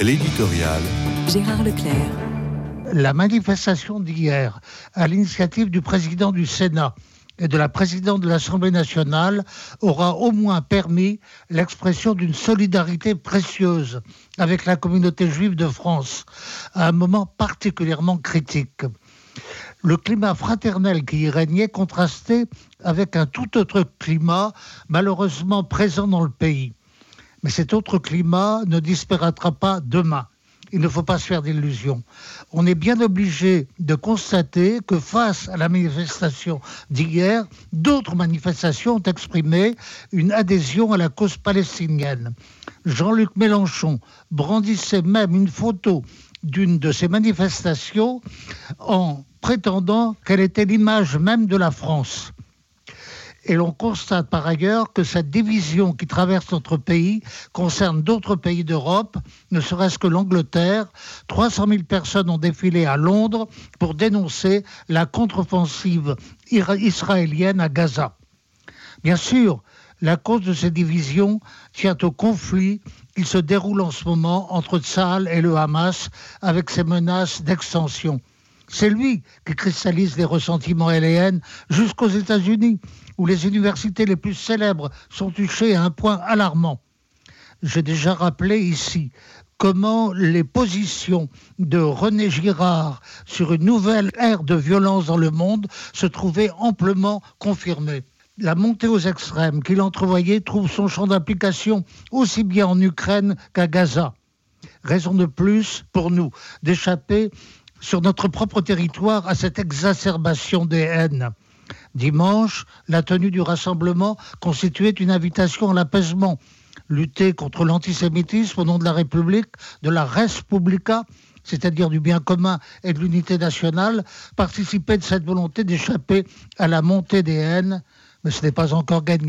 L'éditorial. Gérard Leclerc. La manifestation d'hier, à l'initiative du président du Sénat et de la présidente de l'Assemblée nationale, aura au moins permis l'expression d'une solidarité précieuse avec la communauté juive de France, à un moment particulièrement critique. Le climat fraternel qui y régnait contrastait avec un tout autre climat malheureusement présent dans le pays. Mais cet autre climat ne disparaîtra pas demain. Il ne faut pas se faire d'illusions. On est bien obligé de constater que face à la manifestation d'hier, d'autres manifestations ont exprimé une adhésion à la cause palestinienne. Jean-Luc Mélenchon brandissait même une photo d'une de ces manifestations en prétendant qu'elle était l'image même de la France. Et l'on constate par ailleurs que cette division qui traverse notre pays concerne d'autres pays d'Europe, ne serait-ce que l'Angleterre. 300 000 personnes ont défilé à Londres pour dénoncer la contre-offensive israélienne à Gaza. Bien sûr, la cause de ces divisions tient au conflit qui se déroule en ce moment entre Tsahal et le Hamas avec ses menaces d'extension. C'est lui qui cristallise les ressentiments et jusqu'aux États-Unis, où les universités les plus célèbres sont touchées à un point alarmant. J'ai déjà rappelé ici comment les positions de René Girard sur une nouvelle ère de violence dans le monde se trouvaient amplement confirmées. La montée aux extrêmes qu'il entrevoyait trouve son champ d'application aussi bien en Ukraine qu'à Gaza. Raison de plus pour nous d'échapper sur notre propre territoire à cette exacerbation des haines. Dimanche, la tenue du rassemblement constituait une invitation à l'apaisement. Lutter contre l'antisémitisme au nom de la République, de la res publica, c'est-à-dire du bien commun et de l'unité nationale, participait de cette volonté d'échapper à la montée des haines, mais ce n'est pas encore gagné.